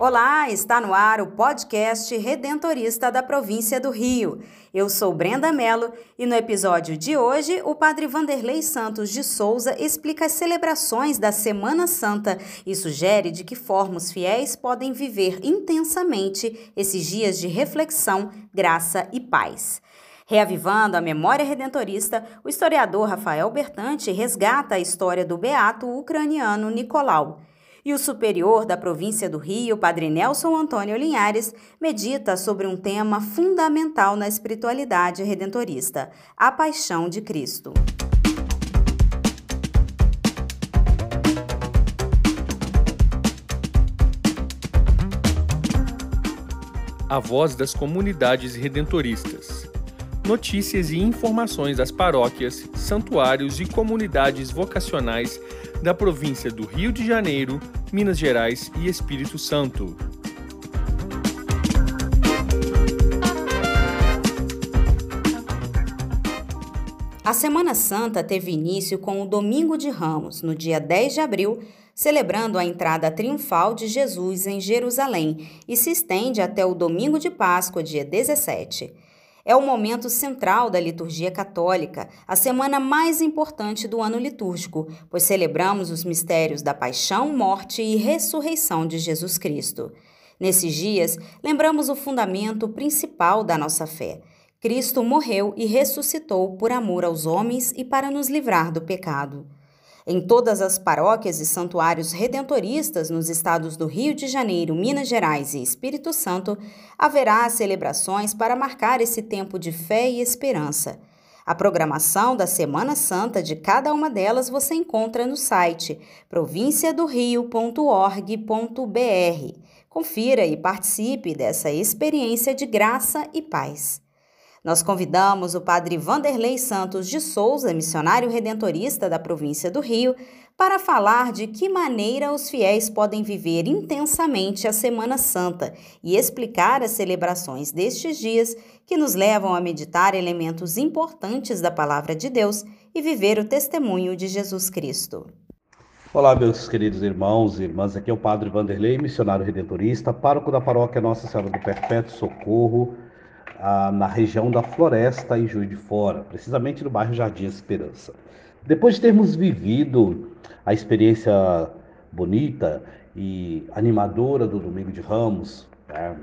Olá, está no ar o podcast Redentorista da província do Rio. Eu sou Brenda Mello e no episódio de hoje o padre Vanderlei Santos de Souza explica as celebrações da Semana Santa e sugere de que forma os fiéis podem viver intensamente esses dias de reflexão, graça e paz. Reavivando a memória redentorista, o historiador Rafael Bertante resgata a história do beato ucraniano Nicolau. E o superior da província do Rio, Padre Nelson Antônio Linhares, medita sobre um tema fundamental na espiritualidade redentorista: a paixão de Cristo. A voz das comunidades redentoristas. Notícias e informações das paróquias, santuários e comunidades vocacionais da província do Rio de Janeiro, Minas Gerais e Espírito Santo. A Semana Santa teve início com o Domingo de Ramos, no dia 10 de abril, celebrando a entrada triunfal de Jesus em Jerusalém e se estende até o Domingo de Páscoa, dia 17. É o momento central da liturgia católica, a semana mais importante do ano litúrgico, pois celebramos os mistérios da paixão, morte e ressurreição de Jesus Cristo. Nesses dias, lembramos o fundamento principal da nossa fé. Cristo morreu e ressuscitou por amor aos homens e para nos livrar do pecado. Em todas as paróquias e santuários redentoristas nos estados do Rio de Janeiro, Minas Gerais e Espírito Santo, haverá celebrações para marcar esse tempo de fé e esperança. A programação da Semana Santa de cada uma delas você encontra no site provinciadorio.org.br. Confira e participe dessa experiência de graça e paz. Nós convidamos o padre Vanderlei Santos de Souza, missionário redentorista da província do Rio, para falar de que maneira os fiéis podem viver intensamente a Semana Santa e explicar as celebrações destes dias que nos levam a meditar elementos importantes da palavra de Deus e viver o testemunho de Jesus Cristo. Olá, meus queridos irmãos e irmãs. Aqui é o Padre Vanderlei, missionário redentorista, pároco da paróquia Nossa Senhora do Perpétuo Socorro, ah, na região da Floresta, em Juiz de Fora, precisamente no bairro Jardim Esperança. Depois de termos vivido a experiência bonita e animadora do Domingo de Ramos, né,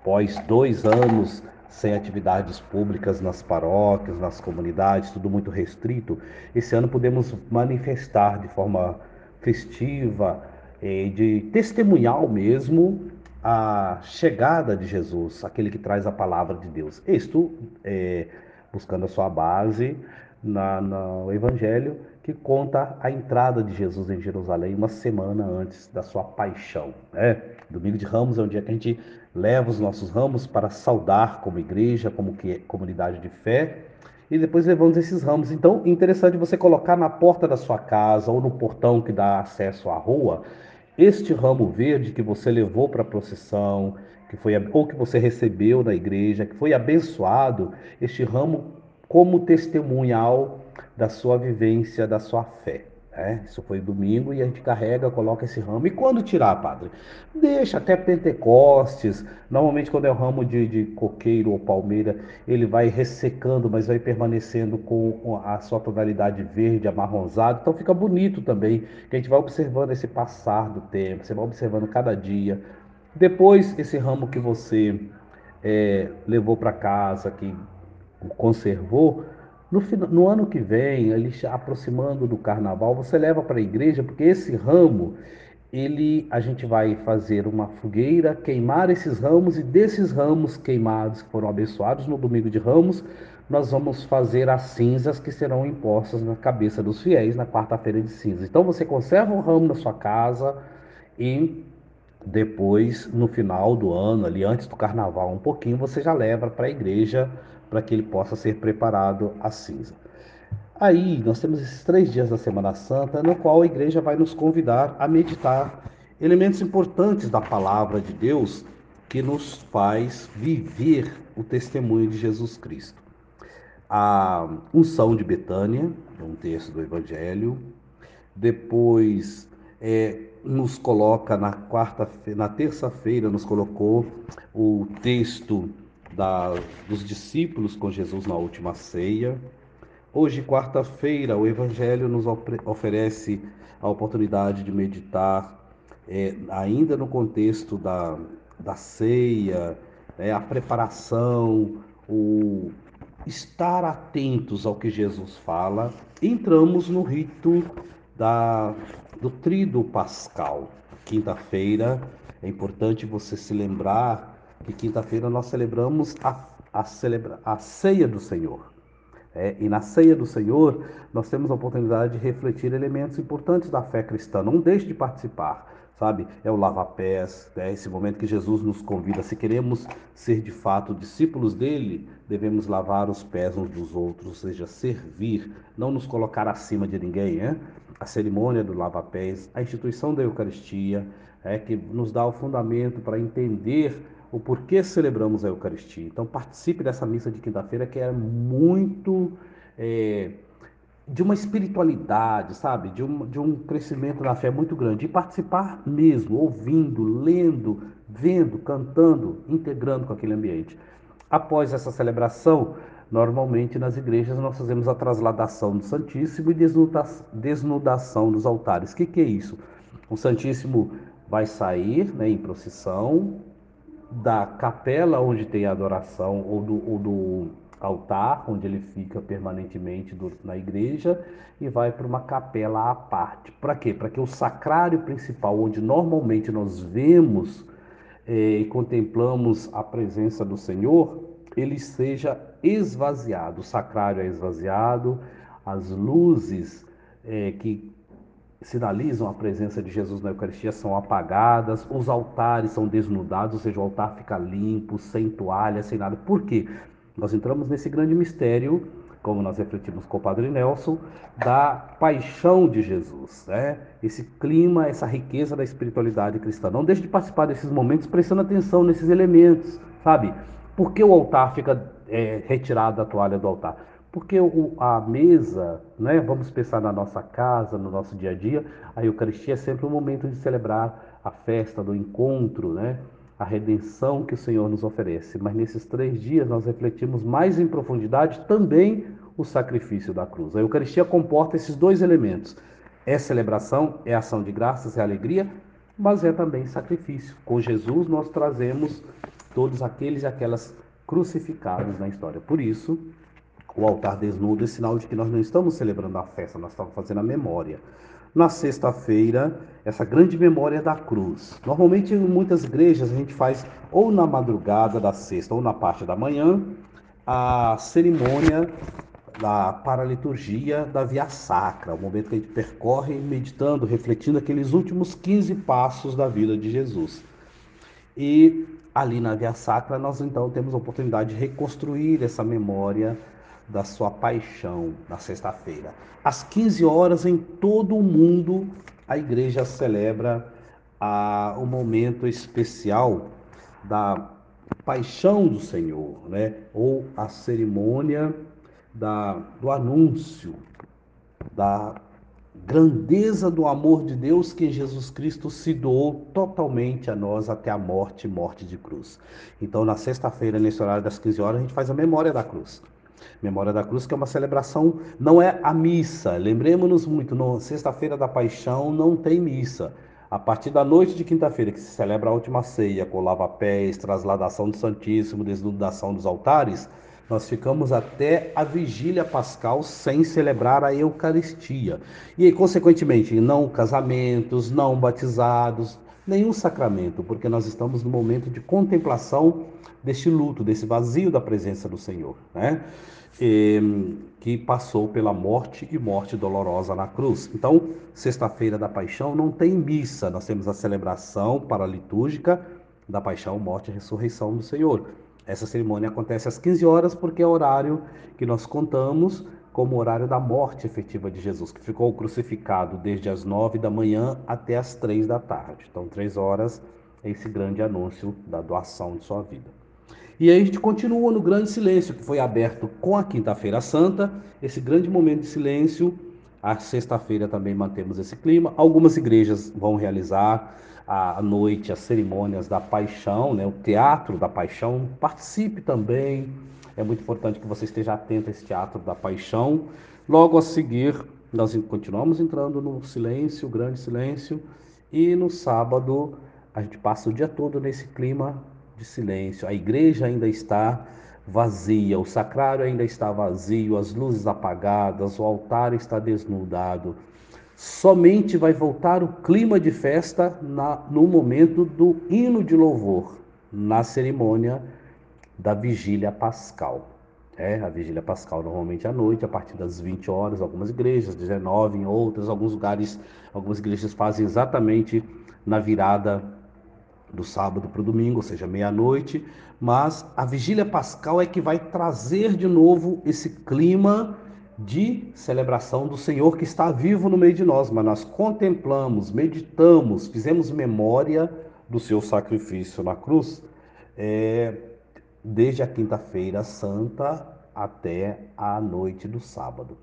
após dois anos sem atividades públicas nas paróquias, nas comunidades, tudo muito restrito, esse ano podemos manifestar de forma festiva, eh, de testemunhal mesmo, a chegada de Jesus, aquele que traz a palavra de Deus. Isto é, buscando a sua base na, no Evangelho, que conta a entrada de Jesus em Jerusalém uma semana antes da sua paixão. Né? Domingo de Ramos é um dia que a gente leva os nossos ramos para saudar como igreja, como que, comunidade de fé, e depois levamos esses ramos. Então, interessante você colocar na porta da sua casa ou no portão que dá acesso à rua este ramo verde que você levou para a procissão, que foi ou que você recebeu na igreja, que foi abençoado, este ramo como testemunhal da sua vivência, da sua fé. É, isso foi domingo e a gente carrega, coloca esse ramo. E quando tirar, padre? Deixa até Pentecostes. Normalmente, quando é o ramo de, de coqueiro ou palmeira, ele vai ressecando, mas vai permanecendo com a sua tonalidade verde, amarronzado. Então fica bonito também, que a gente vai observando esse passar do tempo, você vai observando cada dia. Depois, esse ramo que você é, levou para casa, que conservou, no, no, ano que vem, ali aproximando do carnaval, você leva para a igreja, porque esse ramo, ele, a gente vai fazer uma fogueira, queimar esses ramos, e desses ramos queimados, que foram abençoados no domingo de ramos, nós vamos fazer as cinzas que serão impostas na cabeça dos fiéis na quarta-feira de cinzas. Então você conserva o ramo na sua casa e depois, no final do ano, ali antes do carnaval, um pouquinho, você já leva para a igreja para que ele possa ser preparado à cinza. Aí nós temos esses três dias da Semana Santa, no qual a igreja vai nos convidar a meditar elementos importantes da palavra de Deus que nos faz viver o testemunho de Jesus Cristo. A unção de Betânia, um texto do Evangelho, depois é, nos coloca na quarta, na terça-feira nos colocou o texto da, dos discípulos com Jesus na última ceia. Hoje, quarta-feira, o Evangelho nos oferece a oportunidade de meditar, é, ainda no contexto da, da ceia, é, a preparação, o estar atentos ao que Jesus fala. Entramos no rito da, do Trido Pascal. Quinta-feira, é importante você se lembrar que quinta-feira nós celebramos a, a, celebra, a ceia do Senhor. É, e na ceia do Senhor, nós temos a oportunidade de refletir elementos importantes da fé cristã. Não deixe de participar, sabe? É o lava-pés, é esse momento que Jesus nos convida. Se queremos ser de fato discípulos dele, devemos lavar os pés uns dos outros, ou seja, servir, não nos colocar acima de ninguém. É? A cerimônia do lava-pés, a instituição da Eucaristia, é que nos dá o fundamento para entender o porquê celebramos a Eucaristia. Então participe dessa missa de quinta-feira que é muito é, de uma espiritualidade, sabe? De um, de um crescimento na fé muito grande. E participar mesmo, ouvindo, lendo, vendo, cantando, integrando com aquele ambiente. Após essa celebração, normalmente nas igrejas nós fazemos a trasladação do Santíssimo e desnudação dos altares. O que, que é isso? O Santíssimo vai sair né, em procissão, da capela onde tem a adoração ou do, ou do altar, onde ele fica permanentemente do, na igreja, e vai para uma capela à parte. Para quê? Para que o sacrário principal, onde normalmente nós vemos eh, e contemplamos a presença do Senhor, ele seja esvaziado. O sacrário é esvaziado, as luzes eh, que sinalizam a presença de Jesus na Eucaristia são apagadas, os altares são desnudados, ou seja, o altar fica limpo, sem toalha, sem nada. Por quê? Nós entramos nesse grande mistério, como nós refletimos com o Padre Nelson, da paixão de Jesus, né? Esse clima, essa riqueza da espiritualidade cristã. Não deixe de participar desses momentos prestando atenção nesses elementos, sabe? Por que o altar fica é, retirado da toalha do altar? Porque o, a mesa, né, vamos pensar na nossa casa, no nosso dia a dia, a Eucaristia é sempre um momento de celebrar a festa do encontro, né, a redenção que o Senhor nos oferece. Mas nesses três dias nós refletimos mais em profundidade também o sacrifício da cruz. A Eucaristia comporta esses dois elementos. É celebração, é ação de graças, é alegria, mas é também sacrifício. Com Jesus nós trazemos todos aqueles e aquelas crucificados na história. Por isso, o altar desnudo é sinal de que nós não estamos celebrando a festa, nós estamos fazendo a memória. Na sexta-feira, essa grande memória da cruz. Normalmente, em muitas igrejas, a gente faz ou na madrugada da sexta ou na parte da manhã a cerimônia da paraliturgia da Via Sacra, o momento que a gente percorre meditando, refletindo aqueles últimos 15 passos da vida de Jesus. E ali na Via Sacra, nós então temos a oportunidade de reconstruir essa memória da sua paixão na sexta-feira. Às 15 horas, em todo o mundo, a igreja celebra o momento especial da paixão do Senhor, né? ou a cerimônia da, do anúncio da grandeza do amor de Deus que Jesus Cristo se doou totalmente a nós até a morte morte de cruz. Então, na sexta-feira, nesse horário das 15 horas, a gente faz a memória da cruz. Memória da Cruz, que é uma celebração, não é a missa. Lembremos-nos muito, no sexta-feira da Paixão não tem missa. A partir da noite de quinta-feira, que se celebra a última ceia, com lava-pés, trasladação do Santíssimo, desnudação dos altares, nós ficamos até a vigília pascal sem celebrar a Eucaristia. E, consequentemente, não casamentos, não batizados, nenhum sacramento, porque nós estamos no momento de contemplação deste luto, desse vazio da presença do Senhor. Né? eh, que passou pela morte e morte dolorosa na cruz. Então, sexta-feira da paixão não tem missa, nós temos a celebração paralitúrgica da paixão, morte e ressurreição do Senhor. Essa cerimônia acontece às 15 horas porque é o horário que nós contamos como horário da morte efetiva de Jesus, que ficou crucificado desde as nove da manhã até as três da tarde. Então, três horas é esse grande anúncio da doação de sua vida. E aí a gente continua no grande silêncio, que foi aberto com a Quinta-feira Santa, esse grande momento de silêncio. A sexta-feira também mantemos esse clima. Algumas igrejas vão realizar à noite as cerimônias da paixão, né, o teatro da paixão. Participe também é muito importante que você esteja atento a esse teatro da paixão. Logo a seguir, nós continuamos entrando no silêncio, grande silêncio, e no sábado a gente passa o dia todo nesse clima de silêncio. A igreja ainda está vazia, o sacrário ainda está vazio, as luzes apagadas, o altar está desnudado. Somente vai voltar o clima de festa na, no momento do hino de louvor, na cerimônia da vigília pascal. É, a vigília pascal normalmente à noite, a partir das 20 horas, algumas igrejas, 19 em outras, alguns lugares, algumas igrejas fazem exatamente na virada do sábado para o domingo, ou seja, meia-noite, mas a vigília pascal é que vai trazer de novo esse clima de celebração do Senhor que está vivo no meio de nós, mas nós contemplamos, meditamos, fizemos memória do seu sacrifício na cruz. É, desde a quinta-feira santa até a noite do sábado.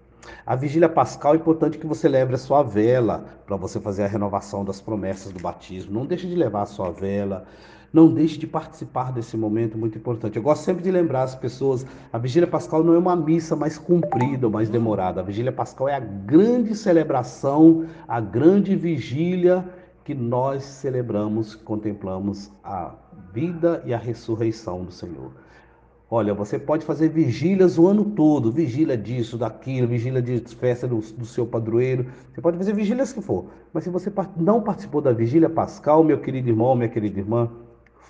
A vigília pascal é importante que você leve a sua vela para você fazer a renovação das promessas do batismo. Não deixe de levar a sua vela, não deixe de participar desse momento muito importante. Eu gosto sempre de lembrar as pessoas, a vigília pascal não é uma missa mais comprida ou mais demorada. A vigília pascal é a grande celebração, a grande vigília que nós celebramos, contemplamos a vida e a ressurreição do Senhor. Olha, você pode fazer vigílias o ano todo, vigília disso, daquilo, vigília de festa do, do, seu padroeiro. Você pode fazer vigílias que for. Mas se você não participou da vigília pascal, meu querido irmão, minha querida irmã,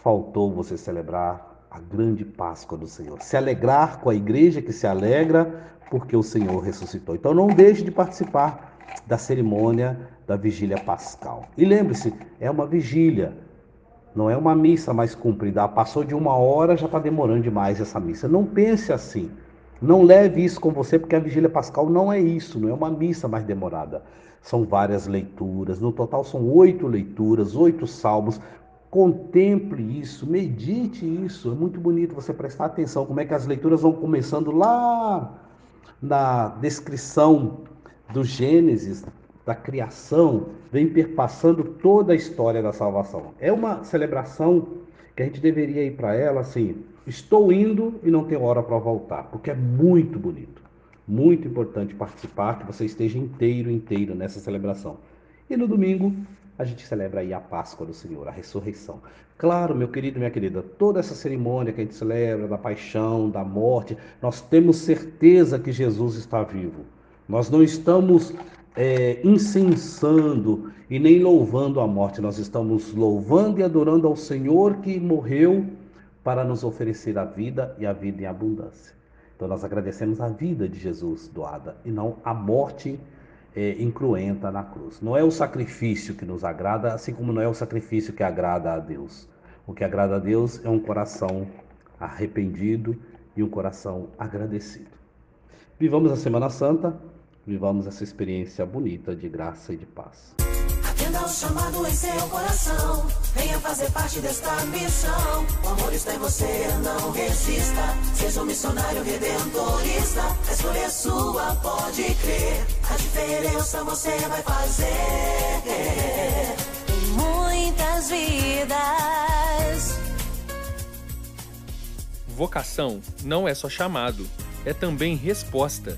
faltou você celebrar a grande Páscoa do Senhor. Se alegrar com a igreja que se alegra porque o Senhor ressuscitou. Então não deixe de participar da cerimônia da vigília pascal. E lembre-se, é uma vigília. Não é uma missa mais cumprida. Ah, passou de uma hora, já está demorando demais essa missa. Não pense assim. Não leve isso com você, porque a vigília pascal não é isso, não é uma missa mais demorada. São várias leituras. No total são oito leituras, oito salmos. Contemple isso, medite isso. É muito bonito você prestar atenção como é que as leituras vão começando lá na descrição do Gênesis, da criação vem perpassando toda a história da salvação. É uma celebração que a gente deveria ir para ela assim: estou indo e não tenho hora para voltar, porque é muito bonito. Muito importante participar, que você esteja inteiro, inteiro nessa celebração. E no domingo, a gente celebra aí a Páscoa do Senhor, a ressurreição. Claro, meu querido minha querida, toda essa cerimônia que a gente celebra, da paixão, da morte, nós temos certeza que Jesus está vivo. Nós não estamos é, incensando e nem louvando a morte, nós estamos louvando e adorando ao Senhor que morreu para nos oferecer a vida e a vida em abundância. Então nós agradecemos a vida de Jesus doada e não a morte é, incruenta na cruz. Não é o sacrifício que nos agrada, assim como não é o sacrifício que agrada a Deus. O que agrada a Deus é um coração arrependido e um coração agradecido. Vivamos a Semana Santa Vivamos essa experiência bonita de graça e de paz. Atenda o chamado em seu coração. Venha fazer parte desta missão. O amor está em você, não resista. Seja um missionário redentorista. A escolha é sua, pode crer. A diferença você vai fazer. Em muitas vidas. Vocação não é só chamado, é também resposta.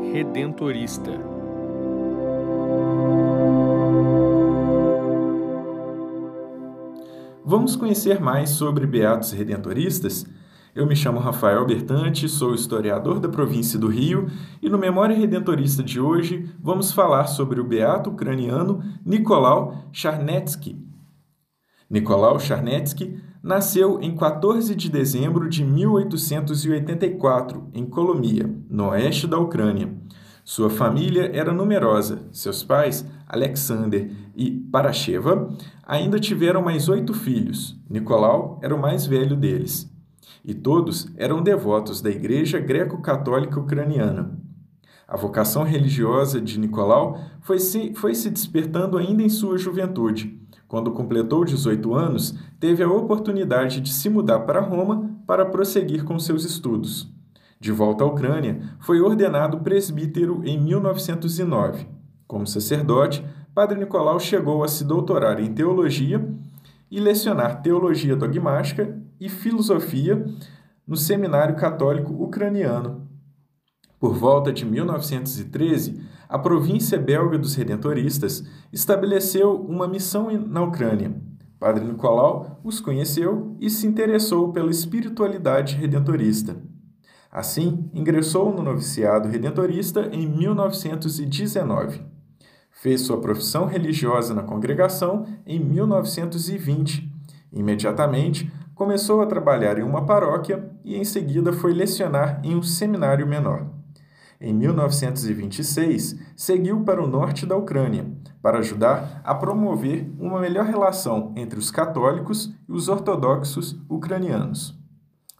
Redentorista. Vamos conhecer mais sobre Beatos Redentoristas? Eu me chamo Rafael Bertante, sou historiador da província do Rio e no Memória Redentorista de hoje vamos falar sobre o beato ucraniano Nicolau Charnetsky. Nicolau Charnetsky nasceu em 14 de dezembro de 1884 em Colomia, no oeste da Ucrânia. Sua família era numerosa. Seus pais, Alexander e Parasheva, ainda tiveram mais oito filhos. Nicolau era o mais velho deles e todos eram devotos da Igreja Greco-Católica Ucraniana. A vocação religiosa de Nicolau foi se, foi se despertando ainda em sua juventude. Quando completou 18 anos, teve a oportunidade de se mudar para Roma para prosseguir com seus estudos. De volta à Ucrânia, foi ordenado presbítero em 1909. Como sacerdote, Padre Nicolau chegou a se doutorar em teologia e lecionar teologia dogmática e filosofia no Seminário Católico Ucraniano. Por volta de 1913, a província belga dos Redentoristas estabeleceu uma missão na Ucrânia. Padre Nicolau os conheceu e se interessou pela espiritualidade redentorista. Assim, ingressou no noviciado redentorista em 1919. Fez sua profissão religiosa na congregação em 1920. Imediatamente, começou a trabalhar em uma paróquia e em seguida foi lecionar em um seminário menor. Em 1926, seguiu para o norte da Ucrânia para ajudar a promover uma melhor relação entre os católicos e os ortodoxos ucranianos.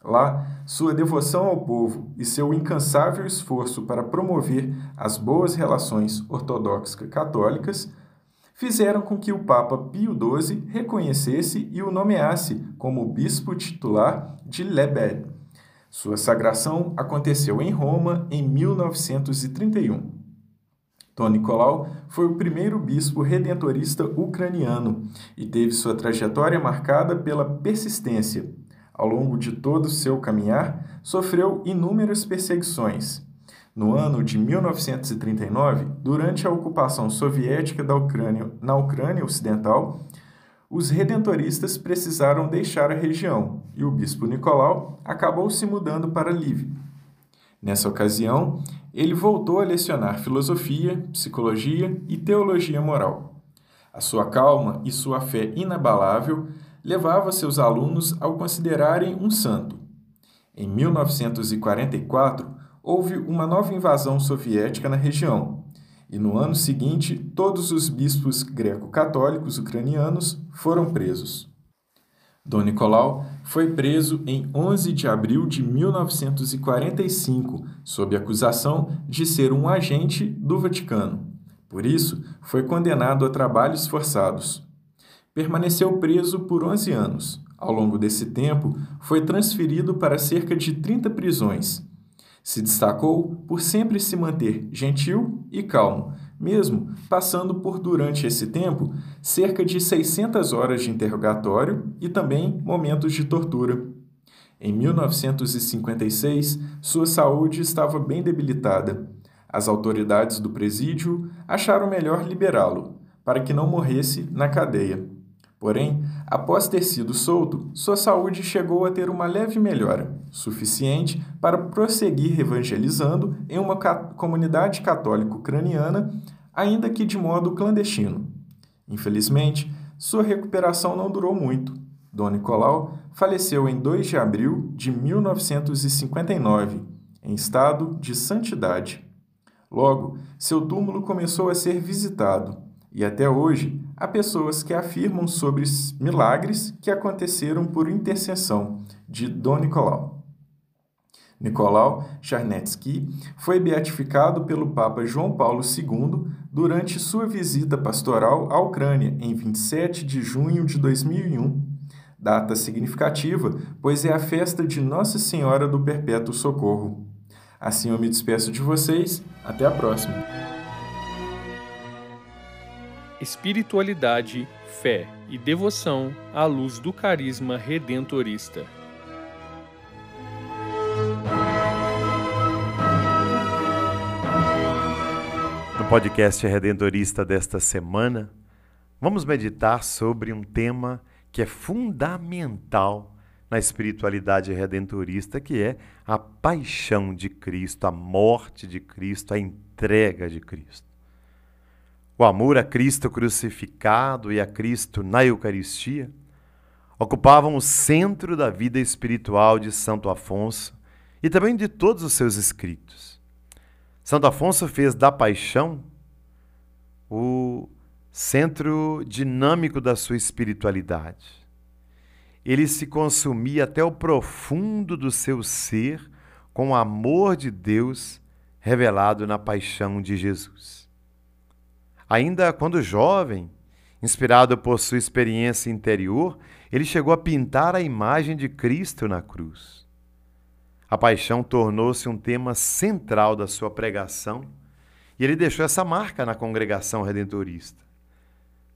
Lá, sua devoção ao povo e seu incansável esforço para promover as boas relações ortodoxas católicas fizeram com que o Papa Pio XII reconhecesse e o nomeasse como bispo titular de Lebed. Sua sagração aconteceu em Roma em 1931. Dom Nicolau foi o primeiro bispo redentorista ucraniano e teve sua trajetória marcada pela persistência. Ao longo de todo o seu caminhar, sofreu inúmeras perseguições no ano de 1939, durante a ocupação soviética da Ucrânia, na Ucrânia Ocidental, os redentoristas precisaram deixar a região e o bispo Nicolau acabou se mudando para Lviv. Nessa ocasião, ele voltou a lecionar filosofia, psicologia e teologia moral. A sua calma e sua fé inabalável levava seus alunos ao considerarem um santo. Em 1944, houve uma nova invasão soviética na região, e no ano seguinte todos os bispos greco-católicos ucranianos foram presos. Dom Nicolau foi preso em 11 de abril de 1945, sob acusação de ser um agente do Vaticano. Por isso, foi condenado a trabalhos forçados. Permaneceu preso por 11 anos. Ao longo desse tempo, foi transferido para cerca de 30 prisões, se destacou por sempre se manter gentil e calmo, mesmo passando por, durante esse tempo, cerca de 600 horas de interrogatório e também momentos de tortura. Em 1956, sua saúde estava bem debilitada. As autoridades do presídio acharam melhor liberá-lo, para que não morresse na cadeia. Porém, após ter sido solto, sua saúde chegou a ter uma leve melhora, suficiente para prosseguir evangelizando em uma comunidade católica ucraniana, ainda que de modo clandestino. Infelizmente, sua recuperação não durou muito. Dom Nicolau faleceu em 2 de abril de 1959, em estado de santidade. Logo, seu túmulo começou a ser visitado e até hoje, há pessoas que afirmam sobre milagres que aconteceram por intercessão de Dom Nicolau. Nicolau Charnetsky foi beatificado pelo Papa João Paulo II durante sua visita pastoral à Ucrânia em 27 de junho de 2001, data significativa, pois é a festa de Nossa Senhora do Perpétuo Socorro. Assim eu me despeço de vocês, até a próxima espiritualidade, fé e devoção à luz do carisma redentorista. No podcast redentorista desta semana, vamos meditar sobre um tema que é fundamental na espiritualidade redentorista, que é a paixão de Cristo, a morte de Cristo, a entrega de Cristo. O amor a Cristo crucificado e a Cristo na Eucaristia ocupavam o centro da vida espiritual de Santo Afonso e também de todos os seus escritos. Santo Afonso fez da paixão o centro dinâmico da sua espiritualidade ele se consumia até o profundo do seu ser com o amor de Deus revelado na paixão de Jesus. Ainda quando jovem, inspirado por sua experiência interior, ele chegou a pintar a imagem de Cristo na cruz. A paixão tornou-se um tema central da sua pregação e ele deixou essa marca na congregação redentorista.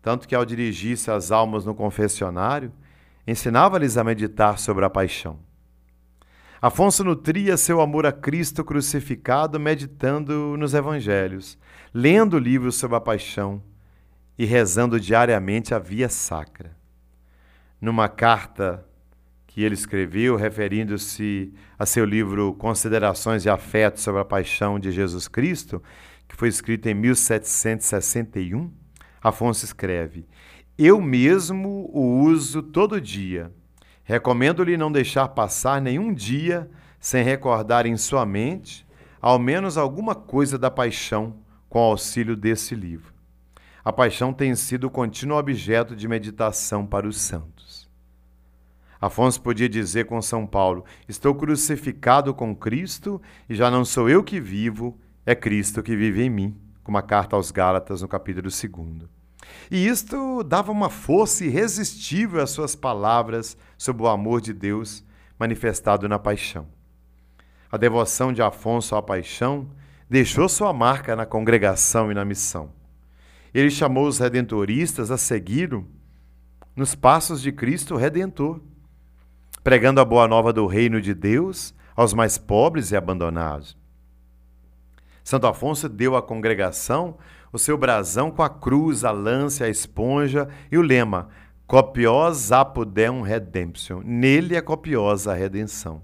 Tanto que, ao dirigir-se às almas no confessionário, ensinava-lhes a meditar sobre a paixão. Afonso nutria seu amor a Cristo crucificado meditando nos evangelhos, lendo livros sobre a paixão e rezando diariamente a via sacra. Numa carta que ele escreveu, referindo-se a seu livro Considerações e Afetos sobre a Paixão de Jesus Cristo, que foi escrito em 1761, Afonso escreve: eu mesmo o uso todo dia. Recomendo-lhe não deixar passar nenhum dia sem recordar em sua mente ao menos alguma coisa da paixão com auxílio desse livro. A paixão tem sido o contínuo objeto de meditação para os santos. Afonso podia dizer com São Paulo: Estou crucificado com Cristo e já não sou eu que vivo, é Cristo que vive em mim, como a carta aos Gálatas no capítulo 2. E isto dava uma força irresistível às suas palavras sobre o amor de Deus manifestado na paixão. A devoção de Afonso à paixão deixou sua marca na congregação e na missão. Ele chamou os redentoristas a segui-lo nos passos de Cristo Redentor, pregando a boa nova do reino de Deus aos mais pobres e abandonados. Santo Afonso deu à congregação o seu brasão com a cruz, a lança, a esponja e o lema Copios apudem redemption. Nele é copiosa a redenção.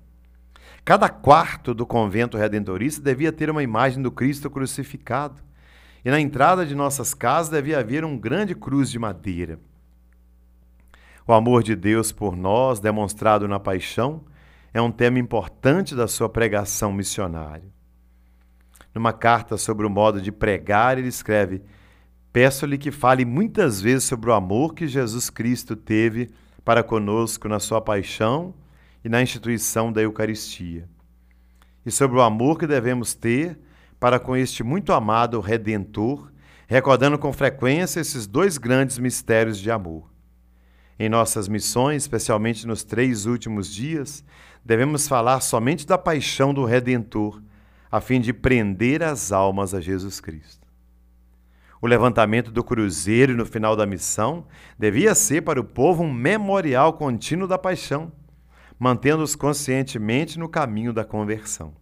Cada quarto do convento redentorista devia ter uma imagem do Cristo crucificado. E na entrada de nossas casas devia haver um grande cruz de madeira. O amor de Deus por nós, demonstrado na paixão, é um tema importante da sua pregação missionária. Numa carta sobre o modo de pregar, ele escreve: Peço-lhe que fale muitas vezes sobre o amor que Jesus Cristo teve para conosco na sua paixão e na instituição da Eucaristia, e sobre o amor que devemos ter para com este muito amado Redentor, recordando com frequência esses dois grandes mistérios de amor. Em nossas missões, especialmente nos três últimos dias, devemos falar somente da paixão do Redentor a fim de prender as almas a Jesus Cristo. O levantamento do cruzeiro no final da missão devia ser para o povo um memorial contínuo da paixão, mantendo-os conscientemente no caminho da conversão.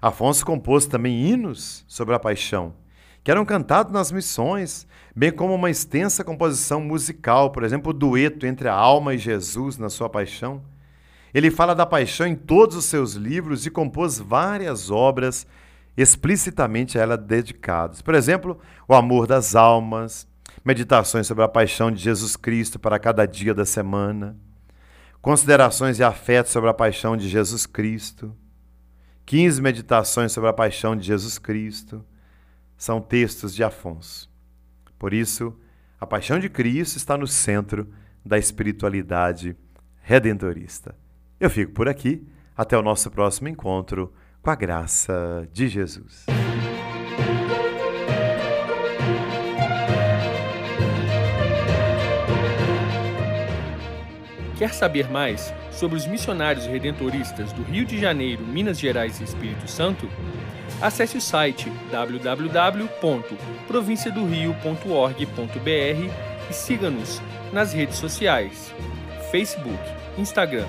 Afonso compôs também hinos sobre a paixão, que eram cantados nas missões, bem como uma extensa composição musical, por exemplo, o dueto entre a alma e Jesus na sua paixão ele fala da paixão em todos os seus livros e compôs várias obras explicitamente a ela dedicadas. Por exemplo, O Amor das Almas, Meditações sobre a Paixão de Jesus Cristo para cada dia da semana, Considerações e Afetos sobre a Paixão de Jesus Cristo, 15 Meditações sobre a Paixão de Jesus Cristo, são textos de Afonso. Por isso, a paixão de Cristo está no centro da espiritualidade redentorista. Eu fico por aqui. Até o nosso próximo encontro, com a graça de Jesus. Quer saber mais sobre os missionários redentoristas do Rio de Janeiro, Minas Gerais e Espírito Santo? Acesse o site www.provinciadorio.org.br e siga-nos nas redes sociais: Facebook, Instagram,